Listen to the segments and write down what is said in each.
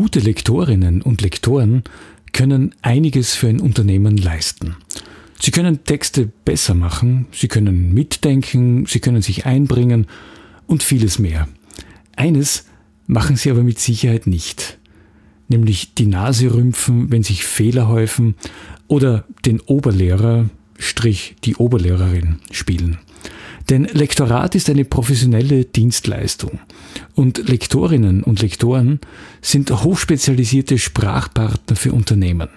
Gute Lektorinnen und Lektoren können einiges für ein Unternehmen leisten. Sie können Texte besser machen, sie können mitdenken, sie können sich einbringen und vieles mehr. Eines machen sie aber mit Sicherheit nicht, nämlich die Nase rümpfen, wenn sich Fehler häufen oder den Oberlehrer, Strich die Oberlehrerin spielen. Denn Lektorat ist eine professionelle Dienstleistung und Lektorinnen und Lektoren sind hochspezialisierte Sprachpartner für Unternehmen.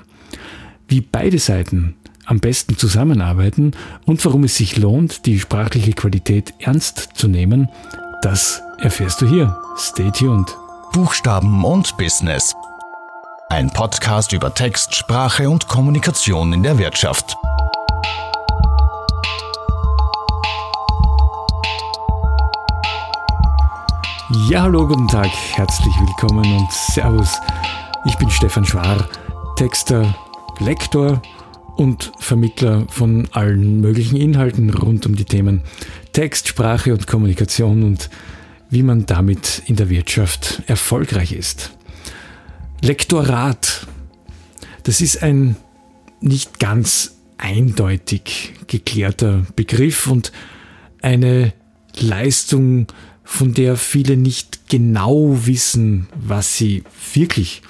Wie beide Seiten am besten zusammenarbeiten und warum es sich lohnt, die sprachliche Qualität ernst zu nehmen, das erfährst du hier. Stay tuned. Buchstaben und Business. Ein Podcast über Text, Sprache und Kommunikation in der Wirtschaft. Ja, hallo, guten Tag, herzlich willkommen und Servus. Ich bin Stefan Schwar, Texter, Lektor und Vermittler von allen möglichen Inhalten rund um die Themen Text, Sprache und Kommunikation und wie man damit in der Wirtschaft erfolgreich ist. Lektorat, das ist ein nicht ganz eindeutig geklärter Begriff und eine Leistung, von der viele nicht genau wissen, was sie wirklich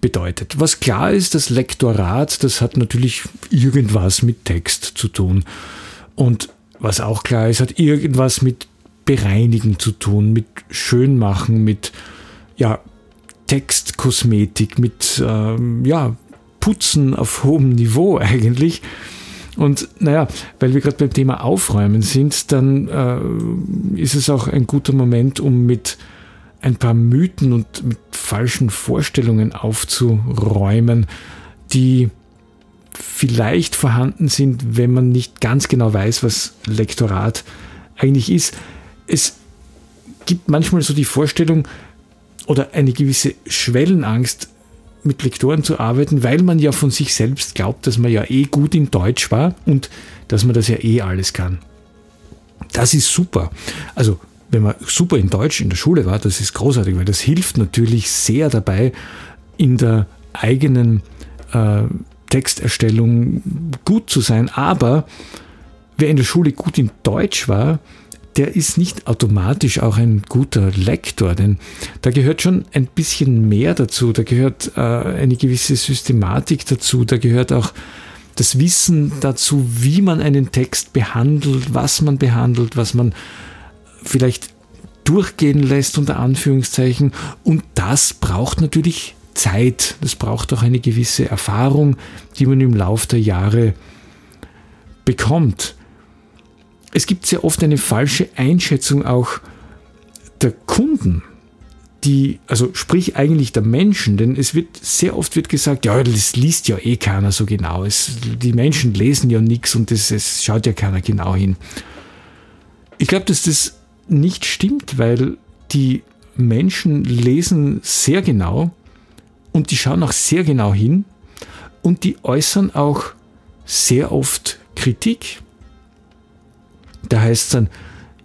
bedeutet. Was klar ist, das Lektorat, das hat natürlich irgendwas mit Text zu tun. Und was auch klar ist, hat irgendwas mit Bereinigen zu tun, mit Schönmachen, mit ja, Textkosmetik, mit ähm, ja, Putzen auf hohem Niveau eigentlich. Und naja, weil wir gerade beim Thema Aufräumen sind, dann äh, ist es auch ein guter Moment, um mit ein paar Mythen und mit falschen Vorstellungen aufzuräumen, die vielleicht vorhanden sind, wenn man nicht ganz genau weiß, was Lektorat eigentlich ist. Es gibt manchmal so die Vorstellung oder eine gewisse Schwellenangst, mit Lektoren zu arbeiten, weil man ja von sich selbst glaubt, dass man ja eh gut in Deutsch war und dass man das ja eh alles kann. Das ist super. Also, wenn man super in Deutsch in der Schule war, das ist großartig, weil das hilft natürlich sehr dabei, in der eigenen äh, Texterstellung gut zu sein. Aber wer in der Schule gut in Deutsch war, der ist nicht automatisch auch ein guter Lektor, denn da gehört schon ein bisschen mehr dazu, da gehört äh, eine gewisse Systematik dazu, da gehört auch das Wissen dazu, wie man einen Text behandelt, was man behandelt, was man vielleicht durchgehen lässt unter Anführungszeichen. Und das braucht natürlich Zeit, das braucht auch eine gewisse Erfahrung, die man im Laufe der Jahre bekommt es gibt sehr oft eine falsche Einschätzung auch der Kunden, die, also sprich eigentlich der Menschen, denn es wird sehr oft wird gesagt, ja, das liest ja eh keiner so genau. Es, die Menschen lesen ja nichts und das, es schaut ja keiner genau hin. Ich glaube, dass das nicht stimmt, weil die Menschen lesen sehr genau und die schauen auch sehr genau hin und die äußern auch sehr oft Kritik. Da heißt es dann,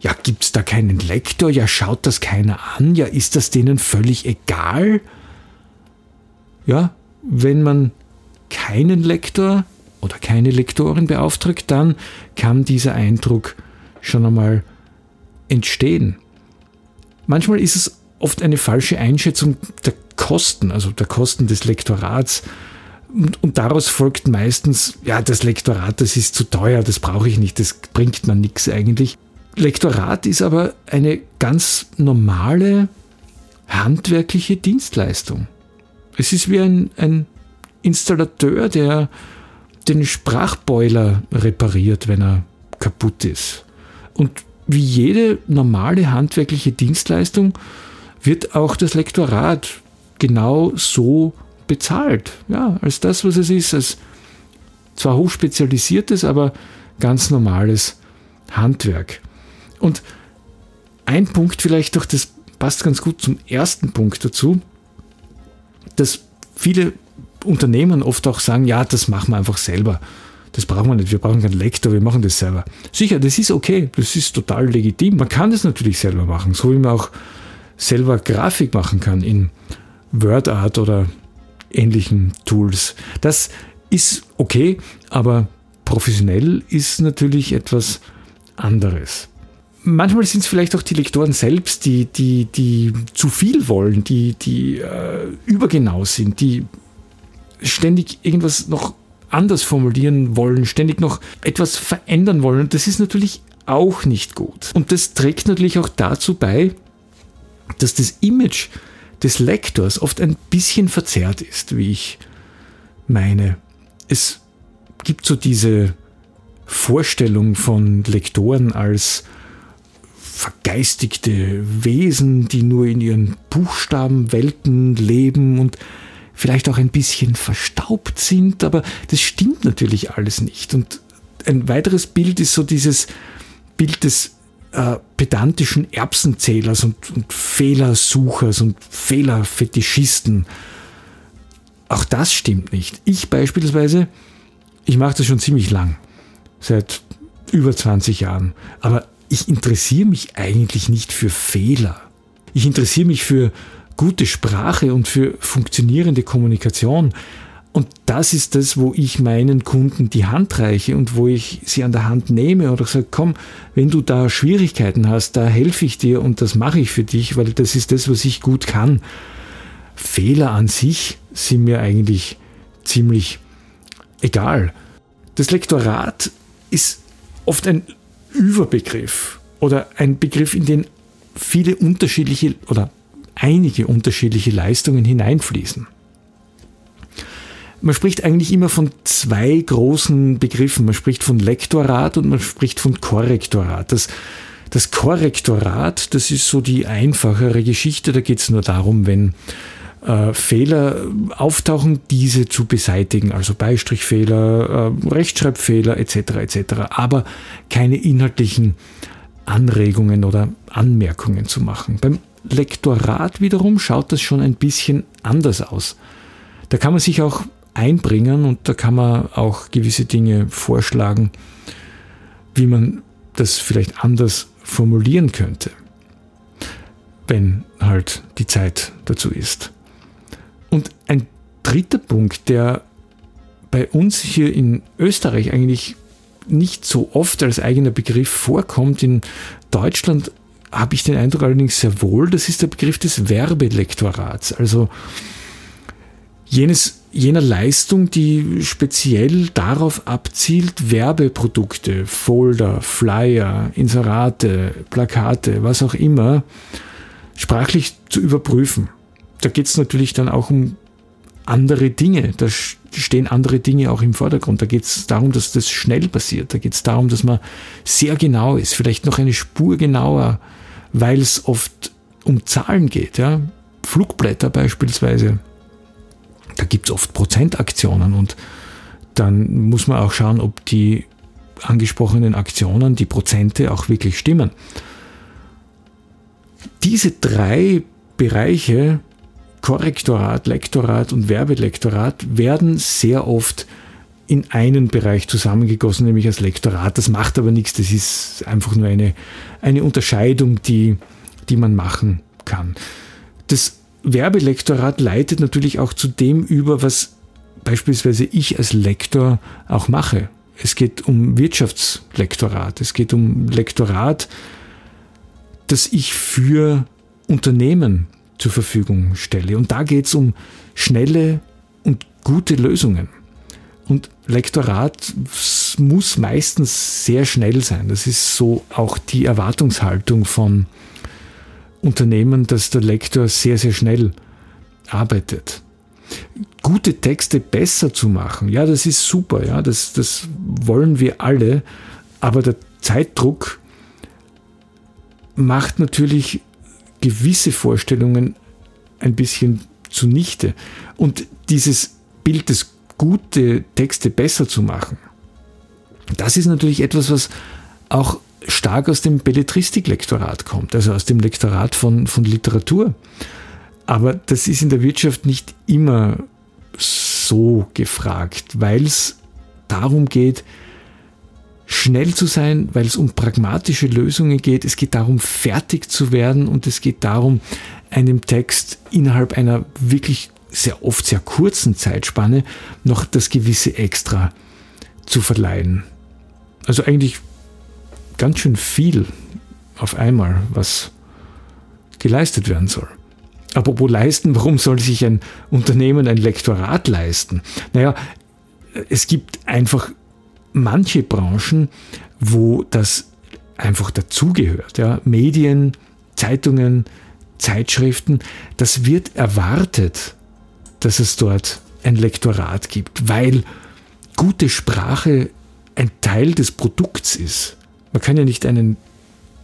ja, gibt es da keinen Lektor? Ja, schaut das keiner an? Ja, ist das denen völlig egal? Ja, wenn man keinen Lektor oder keine Lektorin beauftragt, dann kann dieser Eindruck schon einmal entstehen. Manchmal ist es oft eine falsche Einschätzung der Kosten, also der Kosten des Lektorats, und, und, daraus folgt meistens, ja, das Lektorat, das ist zu teuer, das brauche ich nicht, das bringt man nichts eigentlich. Lektorat ist aber eine ganz normale handwerkliche Dienstleistung. Es ist wie ein, ein Installateur, der den Sprachboiler repariert, wenn er kaputt ist. Und wie jede normale handwerkliche Dienstleistung wird auch das Lektorat genau so bezahlt. Ja, als das, was es ist, als zwar hochspezialisiertes, aber ganz normales Handwerk. Und ein Punkt vielleicht doch, das passt ganz gut zum ersten Punkt dazu, dass viele Unternehmen oft auch sagen, ja, das machen wir einfach selber. Das brauchen wir nicht, wir brauchen keinen Lektor, wir machen das selber. Sicher, das ist okay, das ist total legitim. Man kann das natürlich selber machen, so wie man auch selber Grafik machen kann in WordArt oder ähnlichen Tools. Das ist okay, aber professionell ist natürlich etwas anderes. Manchmal sind es vielleicht auch die Lektoren selbst, die, die, die zu viel wollen, die, die äh, übergenau sind, die ständig irgendwas noch anders formulieren wollen, ständig noch etwas verändern wollen. Und das ist natürlich auch nicht gut. Und das trägt natürlich auch dazu bei, dass das Image des Lektors oft ein bisschen verzerrt ist, wie ich meine. Es gibt so diese Vorstellung von Lektoren als vergeistigte Wesen, die nur in ihren Buchstabenwelten leben und vielleicht auch ein bisschen verstaubt sind, aber das stimmt natürlich alles nicht. Und ein weiteres Bild ist so dieses Bild des äh, pedantischen Erbsenzählers und, und Fehlersuchers und Fehlerfetischisten. Auch das stimmt nicht. Ich beispielsweise, ich mache das schon ziemlich lang, seit über 20 Jahren, aber ich interessiere mich eigentlich nicht für Fehler. Ich interessiere mich für gute Sprache und für funktionierende Kommunikation. Und das ist das, wo ich meinen Kunden die Hand reiche und wo ich sie an der Hand nehme oder sage, komm, wenn du da Schwierigkeiten hast, da helfe ich dir und das mache ich für dich, weil das ist das, was ich gut kann. Fehler an sich sind mir eigentlich ziemlich egal. Das Lektorat ist oft ein Überbegriff oder ein Begriff, in den viele unterschiedliche oder einige unterschiedliche Leistungen hineinfließen. Man spricht eigentlich immer von zwei großen Begriffen. Man spricht von Lektorat und man spricht von Korrektorat. Das, das Korrektorat, das ist so die einfachere Geschichte. Da geht es nur darum, wenn äh, Fehler auftauchen, diese zu beseitigen, also Beistrichfehler, äh, Rechtschreibfehler etc. etc. Aber keine inhaltlichen Anregungen oder Anmerkungen zu machen. Beim Lektorat wiederum schaut das schon ein bisschen anders aus. Da kann man sich auch einbringen und da kann man auch gewisse Dinge vorschlagen, wie man das vielleicht anders formulieren könnte, wenn halt die Zeit dazu ist. Und ein dritter Punkt, der bei uns hier in Österreich eigentlich nicht so oft als eigener Begriff vorkommt, in Deutschland habe ich den Eindruck allerdings sehr wohl, das ist der Begriff des Werbelektorats. Also jenes, jener Leistung, die speziell darauf abzielt, Werbeprodukte, Folder, Flyer, Inserate, Plakate, was auch immer, sprachlich zu überprüfen. Da geht es natürlich dann auch um andere Dinge. Da stehen andere Dinge auch im Vordergrund. Da geht es darum, dass das schnell passiert. Da geht es darum, dass man sehr genau ist, vielleicht noch eine Spur genauer, weil es oft um Zahlen geht. Ja? Flugblätter beispielsweise da gibt es oft Prozentaktionen und dann muss man auch schauen, ob die angesprochenen Aktionen, die Prozente auch wirklich stimmen. Diese drei Bereiche, Korrektorat, Lektorat und Werbelektorat, werden sehr oft in einen Bereich zusammengegossen, nämlich als Lektorat. Das macht aber nichts, das ist einfach nur eine, eine Unterscheidung, die, die man machen kann. Das Werbelektorat leitet natürlich auch zu dem über, was beispielsweise ich als Lektor auch mache. Es geht um Wirtschaftslektorat, es geht um Lektorat, das ich für Unternehmen zur Verfügung stelle. Und da geht es um schnelle und gute Lösungen. Und Lektorat muss meistens sehr schnell sein. Das ist so auch die Erwartungshaltung von Unternehmen, dass der Lektor sehr, sehr schnell arbeitet. Gute Texte besser zu machen, ja, das ist super, ja, das, das wollen wir alle, aber der Zeitdruck macht natürlich gewisse Vorstellungen ein bisschen zunichte. Und dieses Bild des gute Texte besser zu machen, das ist natürlich etwas, was auch stark aus dem Belletristiklektorat kommt, also aus dem Lektorat von, von Literatur. Aber das ist in der Wirtschaft nicht immer so gefragt, weil es darum geht, schnell zu sein, weil es um pragmatische Lösungen geht. Es geht darum, fertig zu werden und es geht darum, einem Text innerhalb einer wirklich sehr oft sehr kurzen Zeitspanne noch das gewisse Extra zu verleihen. Also eigentlich ganz schön viel auf einmal, was geleistet werden soll. Apropos leisten, warum soll sich ein Unternehmen ein Lektorat leisten? Naja, es gibt einfach manche Branchen, wo das einfach dazugehört. Ja? Medien, Zeitungen, Zeitschriften, das wird erwartet, dass es dort ein Lektorat gibt, weil gute Sprache ein Teil des Produkts ist. Man kann ja nicht einen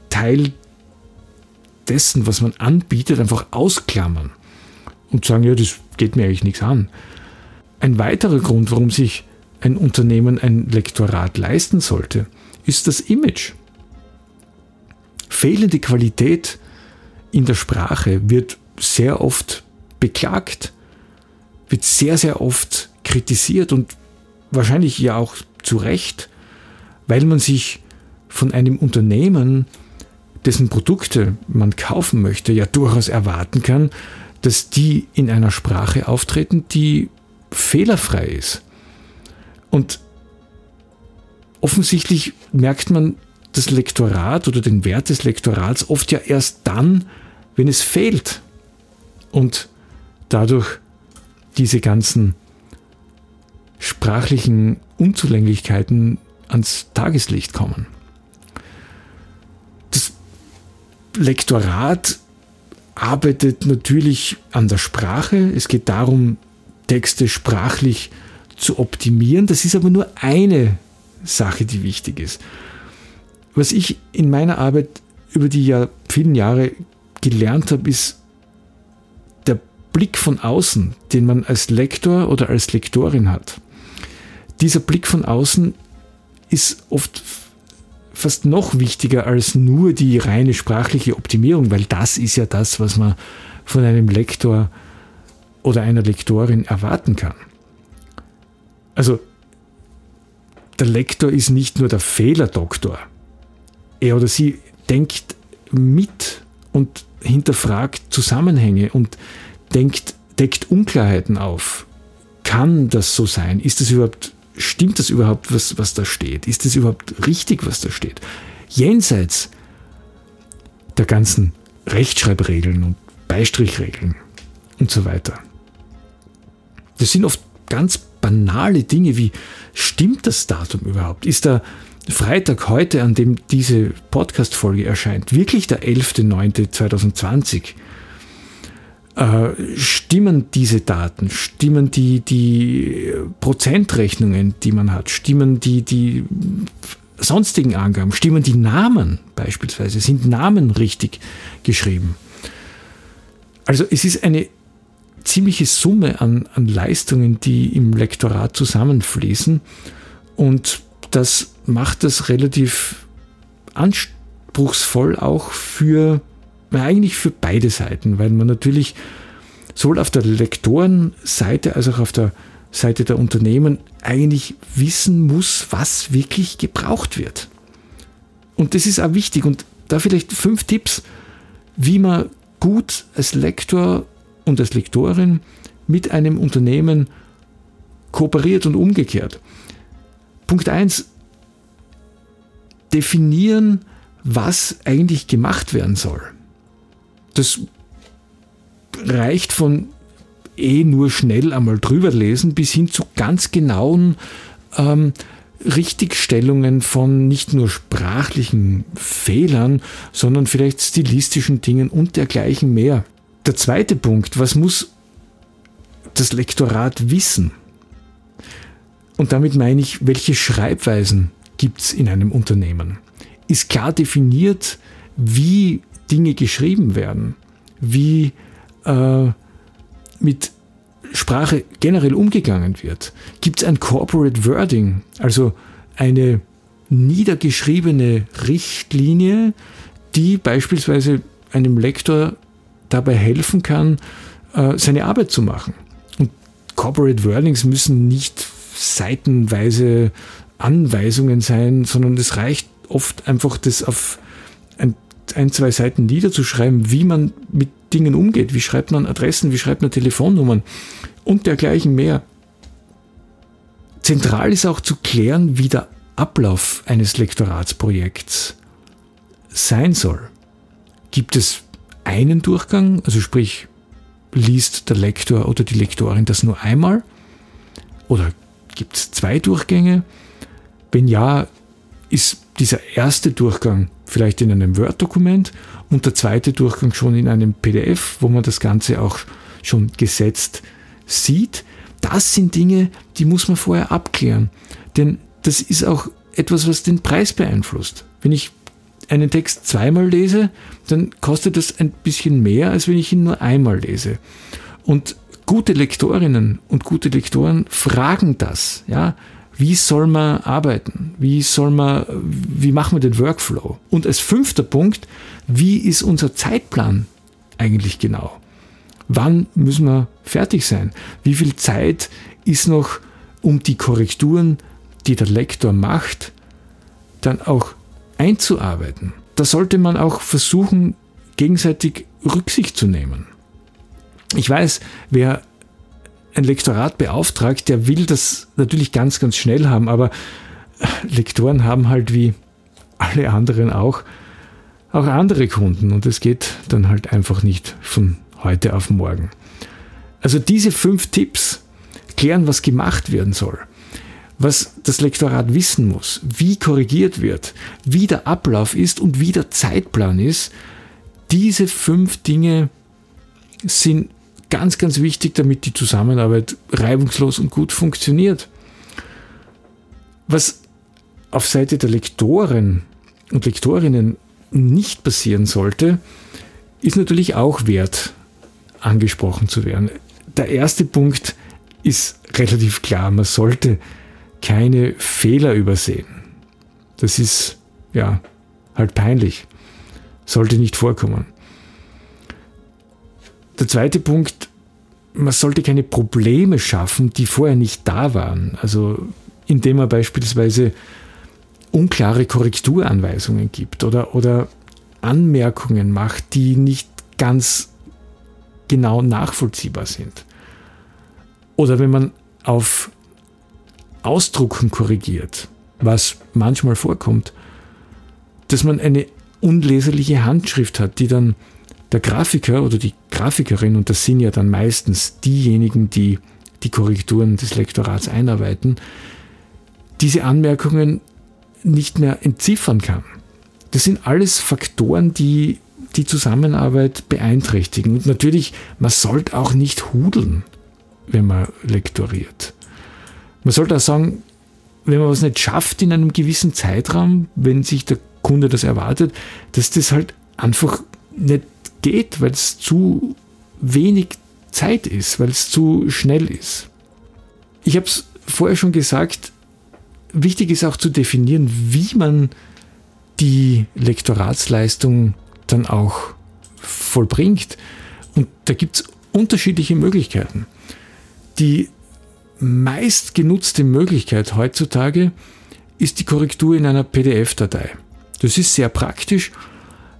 Teil dessen, was man anbietet, einfach ausklammern und sagen, ja, das geht mir eigentlich nichts an. Ein weiterer Grund, warum sich ein Unternehmen ein Lektorat leisten sollte, ist das Image. Fehlende Qualität in der Sprache wird sehr oft beklagt, wird sehr, sehr oft kritisiert und wahrscheinlich ja auch zu Recht, weil man sich von einem Unternehmen, dessen Produkte man kaufen möchte, ja durchaus erwarten kann, dass die in einer Sprache auftreten, die fehlerfrei ist. Und offensichtlich merkt man das Lektorat oder den Wert des Lektorats oft ja erst dann, wenn es fehlt und dadurch diese ganzen sprachlichen Unzulänglichkeiten ans Tageslicht kommen. Lektorat arbeitet natürlich an der Sprache. Es geht darum, Texte sprachlich zu optimieren. Das ist aber nur eine Sache, die wichtig ist. Was ich in meiner Arbeit über die Jahr, vielen Jahre gelernt habe, ist der Blick von außen, den man als Lektor oder als Lektorin hat. Dieser Blick von außen ist oft fast noch wichtiger als nur die reine sprachliche Optimierung, weil das ist ja das, was man von einem Lektor oder einer Lektorin erwarten kann. Also der Lektor ist nicht nur der Fehlerdoktor. Er oder sie denkt mit und hinterfragt Zusammenhänge und denkt, deckt Unklarheiten auf. Kann das so sein? Ist das überhaupt, stimmt das überhaupt, was, was da steht? Ist das überhaupt richtig, was da steht? Jenseits der ganzen Rechtschreibregeln und Beistrichregeln und so weiter. Das sind oft ganz banale Dinge wie, stimmt das Datum überhaupt? Ist der Freitag heute, an dem diese Podcast-Folge erscheint, wirklich der 11.09.2020? Äh, stimmen diese Daten? Stimmen die, die Prozentrechnungen, die man hat? Stimmen die, die sonstigen Angaben? Stimmen die Namen beispielsweise? Sind Namen richtig geschrieben? Also es ist eine ziemliche Summe an, an Leistungen, die im Lektorat zusammenfließen. Und das macht das relativ anspruchsvoll auch für, eigentlich für beide Seiten, weil man natürlich sowohl auf der Lektorenseite als auch auf der Seite der Unternehmen eigentlich wissen muss, was wirklich gebraucht wird. Und das ist auch wichtig. Und da vielleicht fünf Tipps, wie man gut als Lektor und als Lektorin mit einem Unternehmen kooperiert und umgekehrt. Punkt 1. Definieren, was eigentlich gemacht werden soll. Das reicht von eh nur schnell einmal drüber lesen bis hin zu ganz genauen ähm, Richtigstellungen von nicht nur sprachlichen Fehlern, sondern vielleicht stilistischen Dingen und dergleichen mehr. Der zweite Punkt, was muss das Lektorat wissen? Und damit meine ich, welche Schreibweisen gibt es in einem Unternehmen? Ist klar definiert, wie Dinge geschrieben werden, wie äh, mit Sprache generell umgegangen wird? Gibt es ein Corporate Wording, also eine niedergeschriebene Richtlinie, die beispielsweise einem Lektor dabei helfen kann, äh, seine Arbeit zu machen. Und Corporate Wordings müssen nicht seitenweise Anweisungen sein, sondern es reicht oft einfach, das auf ein, zwei Seiten niederzuschreiben, wie man mit Dingen umgeht. Wie schreibt man Adressen, wie schreibt man Telefonnummern und dergleichen mehr. Zentral ist auch zu klären, wie der Ablauf eines Lektoratsprojekts sein soll. Gibt es einen Durchgang, also sprich, liest der Lektor oder die Lektorin das nur einmal? Oder gibt es zwei Durchgänge? Wenn ja, ist dieser erste Durchgang vielleicht in einem Word-Dokument und der zweite Durchgang schon in einem PDF, wo man das Ganze auch schon gesetzt sieht. Das sind Dinge, die muss man vorher abklären. Denn das ist auch etwas, was den Preis beeinflusst. Wenn ich einen Text zweimal lese, dann kostet das ein bisschen mehr, als wenn ich ihn nur einmal lese. Und gute Lektorinnen und gute Lektoren fragen das, ja. Wie soll man arbeiten? Wie soll man, wie machen wir den Workflow? Und als fünfter Punkt, wie ist unser Zeitplan eigentlich genau? Wann müssen wir fertig sein? Wie viel Zeit ist noch, um die Korrekturen, die der Lektor macht, dann auch einzuarbeiten? Da sollte man auch versuchen, gegenseitig Rücksicht zu nehmen. Ich weiß, wer ein Lektorat beauftragt, der will das natürlich ganz, ganz schnell haben, aber Lektoren haben halt wie alle anderen auch, auch andere Kunden und es geht dann halt einfach nicht von heute auf morgen. Also diese fünf Tipps klären, was gemacht werden soll, was das Lektorat wissen muss, wie korrigiert wird, wie der Ablauf ist und wie der Zeitplan ist. Diese fünf Dinge sind ganz, ganz wichtig, damit die Zusammenarbeit reibungslos und gut funktioniert. Was auf Seite der Lektoren und Lektorinnen nicht passieren sollte, ist natürlich auch wert, angesprochen zu werden. Der erste Punkt ist relativ klar, man sollte keine Fehler übersehen. Das ist ja halt peinlich. Sollte nicht vorkommen. Der zweite Punkt, man sollte keine Probleme schaffen, die vorher nicht da waren. Also indem man beispielsweise unklare Korrekturanweisungen gibt oder, oder Anmerkungen macht, die nicht ganz genau nachvollziehbar sind. Oder wenn man auf Ausdrucken korrigiert, was manchmal vorkommt, dass man eine unleserliche Handschrift hat, die dann der Grafiker oder die Grafikerin, und das sind ja dann meistens diejenigen, die die Korrekturen des Lektorats einarbeiten, diese Anmerkungen nicht mehr entziffern kann. Das sind alles Faktoren, die die Zusammenarbeit beeinträchtigen. Und natürlich, man sollte auch nicht hudeln, wenn man lektoriert. Man sollte auch sagen, wenn man was nicht schafft in einem gewissen Zeitraum, wenn sich der Kunde das erwartet, dass das halt einfach nicht geht, weil es zu wenig Zeit ist, weil es zu schnell ist. Ich habe es vorher schon gesagt, wichtig ist auch zu definieren, wie man die Lektoratsleistung dann auch vollbringt. Und da gibt es unterschiedliche Möglichkeiten. Die meist genutzte Möglichkeit heutzutage ist die Korrektur in einer PDF-Datei. Das ist sehr praktisch,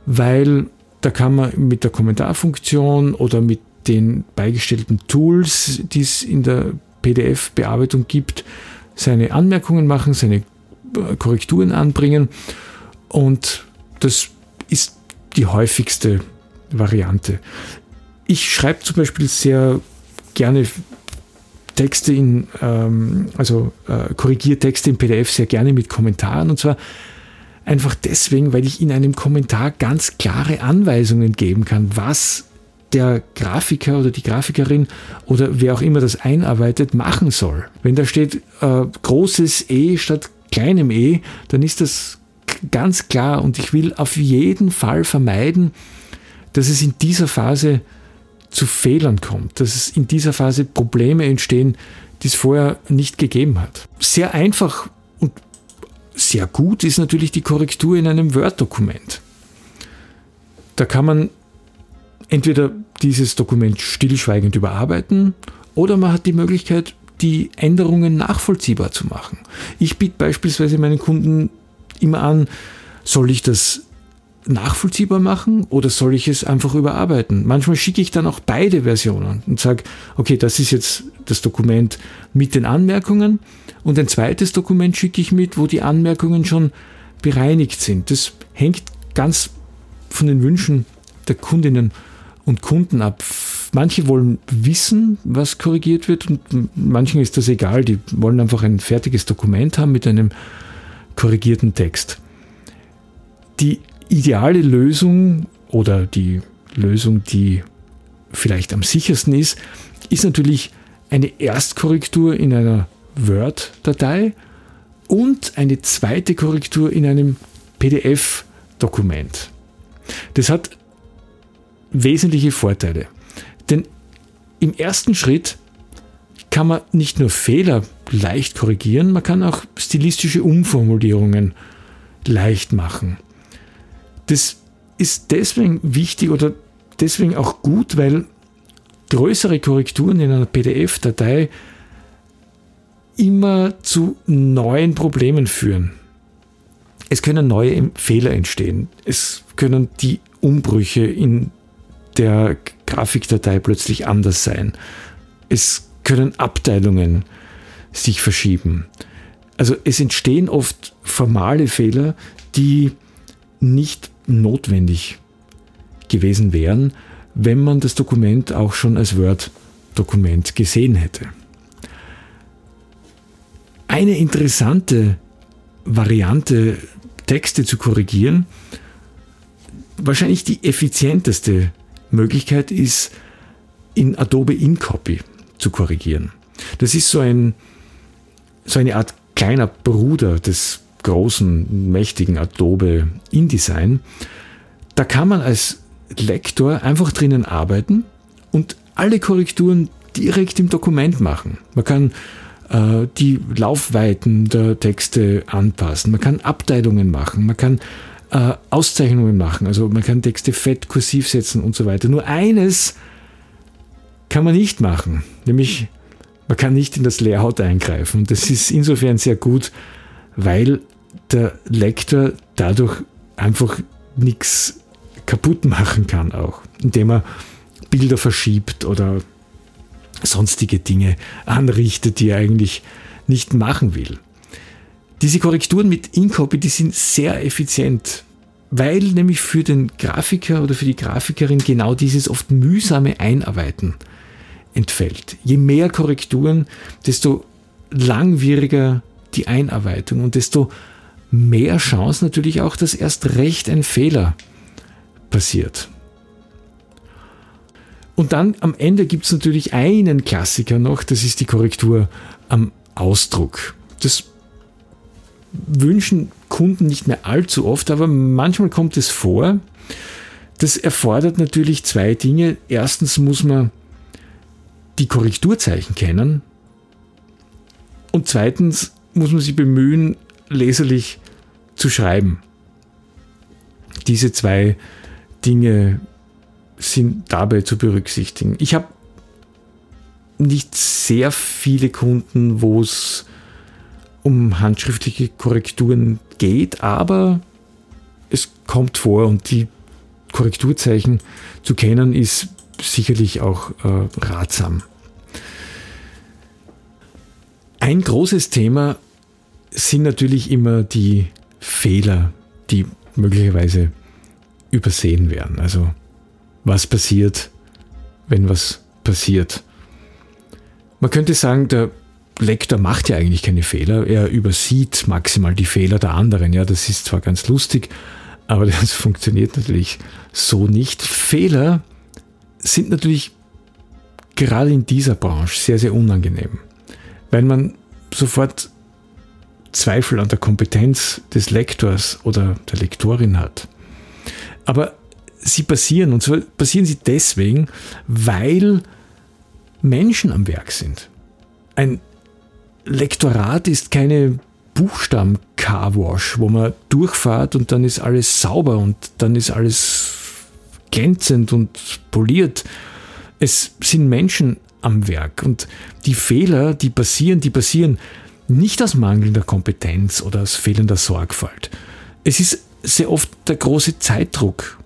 weil da kann man mit der Kommentarfunktion oder mit den beigestellten Tools, die es in der PDF-Bearbeitung gibt, seine Anmerkungen machen, seine äh, Korrekturen anbringen. Und das ist die häufigste Variante. Ich schreibe zum Beispiel sehr gerne Texte in, ähm, also äh, korrigiere Texte im PDF sehr gerne mit Kommentaren und zwar einfach deswegen, weil ich in einem Kommentar ganz klare Anweisungen geben kann, was der Grafiker oder die Grafikerin oder wer auch immer das einarbeitet, machen soll. Wenn da steht äh, großes E statt kleinem E, dann ist das ganz klar und ich will auf jeden Fall vermeiden, dass es in dieser Phase zu Fehlern kommt, dass es in dieser Phase Probleme entstehen, die es vorher nicht gegeben hat. Sehr einfach sehr gut ist natürlich die Korrektur in einem Word-Dokument. Da kann man entweder dieses Dokument stillschweigend überarbeiten oder man hat die Möglichkeit, die Änderungen nachvollziehbar zu machen. Ich biete beispielsweise meinen Kunden immer an, soll ich das nachvollziehbar machen oder soll ich es einfach überarbeiten? Manchmal schicke ich dann auch beide Versionen und sage, okay, das ist jetzt das Dokument mit den Anmerkungen und ein zweites Dokument schicke ich mit, wo die Anmerkungen schon bereinigt sind. Das hängt ganz von den Wünschen der Kundinnen und Kunden ab. Manche wollen wissen, was korrigiert wird und manchen ist das egal. Die wollen einfach ein fertiges Dokument haben mit einem korrigierten Text. Die ideale Lösung oder die Lösung, die vielleicht am sichersten ist, ist natürlich eine Erstkorrektur in einer Word-Datei und eine zweite Korrektur in einem PDF-Dokument. Das hat wesentliche Vorteile. Denn im ersten Schritt kann man nicht nur Fehler leicht korrigieren, man kann auch stilistische Umformulierungen leicht machen. Das ist deswegen wichtig oder deswegen auch gut, weil größere Korrekturen in einer PDF-Datei immer zu neuen Problemen führen. Es können neue Fehler entstehen. Es können die Umbrüche in der Grafikdatei plötzlich anders sein. Es können Abteilungen sich verschieben. Also es entstehen oft formale Fehler, die nicht notwendig gewesen wären, wenn man das Dokument auch schon als Word-Dokument gesehen hätte. Eine interessante Variante, Texte zu korrigieren, wahrscheinlich die effizienteste Möglichkeit ist, in Adobe InCopy zu korrigieren. Das ist so, ein, so eine Art kleiner Bruder des großen, mächtigen Adobe InDesign. Da kann man als Lektor einfach drinnen arbeiten und alle Korrekturen direkt im Dokument machen. Man kann äh, die Laufweiten der Texte anpassen, man kann Abteilungen machen, man kann äh, Auszeichnungen machen, also man kann Texte fett kursiv setzen und so weiter. Nur eines kann man nicht machen, nämlich man kann nicht in das Layout eingreifen. Das ist insofern sehr gut, weil der Lektor dadurch einfach nichts kaputt machen kann auch, indem er Bilder verschiebt oder sonstige Dinge anrichtet, die er eigentlich nicht machen will. Diese Korrekturen mit InCopy, die sind sehr effizient, weil nämlich für den Grafiker oder für die Grafikerin genau dieses oft mühsame Einarbeiten entfällt. Je mehr Korrekturen, desto langwieriger die Einarbeitung und desto mehr Chance natürlich auch, dass erst recht ein Fehler passiert. Und dann am Ende gibt es natürlich einen Klassiker noch, das ist die Korrektur am Ausdruck. Das wünschen Kunden nicht mehr allzu oft, aber manchmal kommt es vor. Das erfordert natürlich zwei Dinge. Erstens muss man die Korrekturzeichen kennen und zweitens muss man sich bemühen, leserlich zu schreiben. Diese zwei Dinge sind dabei zu berücksichtigen. Ich habe nicht sehr viele Kunden, wo es um handschriftliche Korrekturen geht, aber es kommt vor und die Korrekturzeichen zu kennen ist sicherlich auch äh, ratsam. Ein großes Thema sind natürlich immer die Fehler, die möglicherweise übersehen werden. Also was passiert, wenn was passiert. Man könnte sagen, der Lektor macht ja eigentlich keine Fehler, er übersieht maximal die Fehler der anderen. Ja, das ist zwar ganz lustig, aber das funktioniert natürlich so nicht. Fehler sind natürlich gerade in dieser Branche sehr, sehr unangenehm, weil man sofort Zweifel an der Kompetenz des Lektors oder der Lektorin hat. Aber sie passieren und zwar passieren sie deswegen, weil Menschen am Werk sind. Ein Lektorat ist keine Buchstaben-Carwash, wo man durchfahrt und dann ist alles sauber und dann ist alles glänzend und poliert. Es sind Menschen am Werk. Und die Fehler, die passieren, die passieren nicht aus mangelnder Kompetenz oder aus fehlender Sorgfalt. Es ist sehr oft der große Zeitdruck,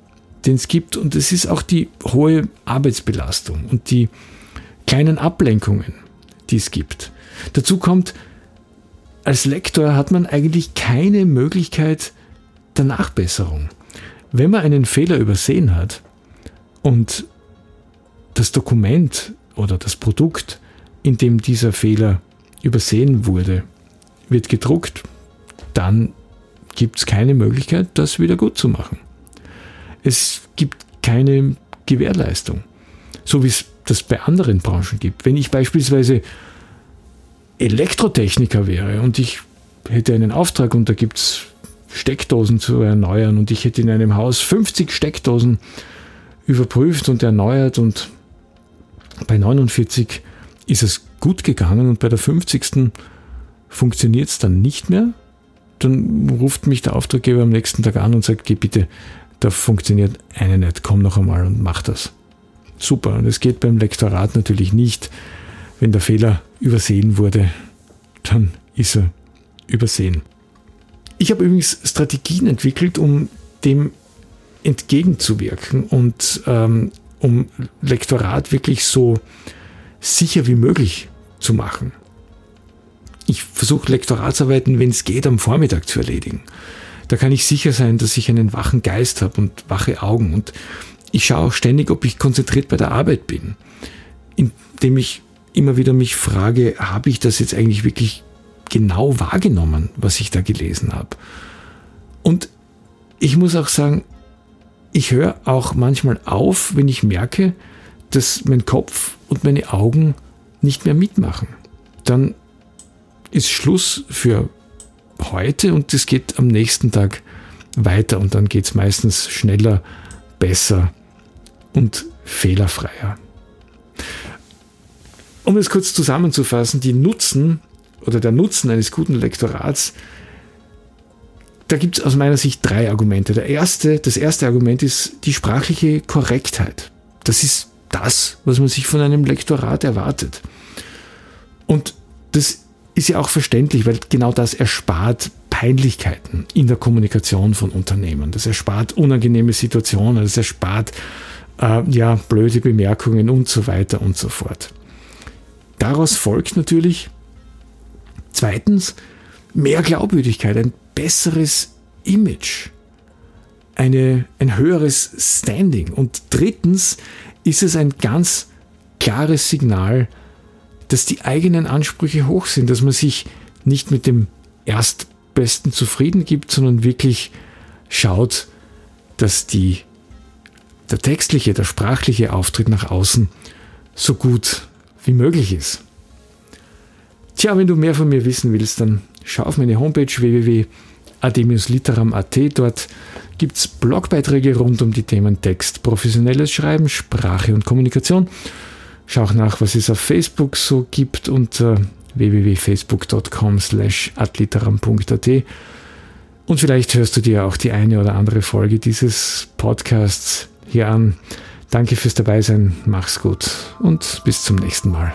den es gibt und es ist auch die hohe Arbeitsbelastung und die kleinen Ablenkungen, die es gibt. Dazu kommt, als Lektor hat man eigentlich keine Möglichkeit der Nachbesserung. Wenn man einen Fehler übersehen hat und das Dokument oder das Produkt, in dem dieser Fehler übersehen wurde, wird gedruckt, dann gibt es keine Möglichkeit, das wieder gut zu machen. Es gibt keine Gewährleistung, so wie es das bei anderen Branchen gibt. Wenn ich beispielsweise Elektrotechniker wäre und ich hätte einen Auftrag und da gibt es Steckdosen zu erneuern und ich hätte in einem Haus 50 Steckdosen überprüft und erneuert und bei 49 ist es gut gegangen und bei der 50. funktioniert es dann nicht mehr, dann ruft mich der Auftraggeber am nächsten Tag an und sagt, geh bitte, da funktioniert eine nicht, komm noch einmal und mach das. Super. Und es geht beim Lektorat natürlich nicht. Wenn der Fehler übersehen wurde, dann ist er übersehen. Ich habe übrigens Strategien entwickelt, um dem entgegenzuwirken und ähm, um Lektorat wirklich so sicher wie möglich zu machen. Ich versuche Lektoratsarbeiten, wenn es geht, am Vormittag zu erledigen. Da kann ich sicher sein, dass ich einen wachen Geist habe und wache Augen. Und ich schaue auch ständig, ob ich konzentriert bei der Arbeit bin. Indem ich immer wieder mich frage, habe ich das jetzt eigentlich wirklich genau wahrgenommen, was ich da gelesen habe? Und ich muss auch sagen, ich höre auch manchmal auf, wenn ich merke, dass mein Kopf und meine Augen nicht mehr mitmachen. Dann ist Schluss für heute und es geht am nächsten Tag weiter und dann geht es meistens schneller, besser und fehlerfreier. Um es kurz zusammenzufassen, die Nutzen oder der Nutzen eines guten Lektorats da gibt es aus meiner Sicht drei Argumente. Der erste, das erste Argument ist die sprachliche Korrektheit. Das ist das, was man sich von einem Lektorat erwartet. Und das ist ja auch verständlich, weil genau das erspart Peinlichkeiten in der Kommunikation von Unternehmen. Das erspart unangenehme Situationen, das erspart äh, ja, blöde Bemerkungen und so weiter und so fort. Daraus folgt natürlich zweitens mehr Glaubwürdigkeit, ein besseres Image, eine, ein höheres Standing. Und drittens ist es ein ganz klares Signal, dass die eigenen Ansprüche hoch sind, dass man sich nicht mit dem Erstbesten zufrieden gibt, sondern wirklich schaut, dass die, der textliche, der sprachliche Auftritt nach außen so gut wie möglich ist. Tja, wenn du mehr von mir wissen willst, dann schau auf meine Homepage www ademiusliteram.at. Dort gibt es Blogbeiträge rund um die Themen Text, professionelles Schreiben, Sprache und Kommunikation. Schau auch nach, was es auf Facebook so gibt unter www.facebook.com slash adliteram.at. Und vielleicht hörst du dir auch die eine oder andere Folge dieses Podcasts hier an. Danke fürs Dabeisein, mach's gut und bis zum nächsten Mal.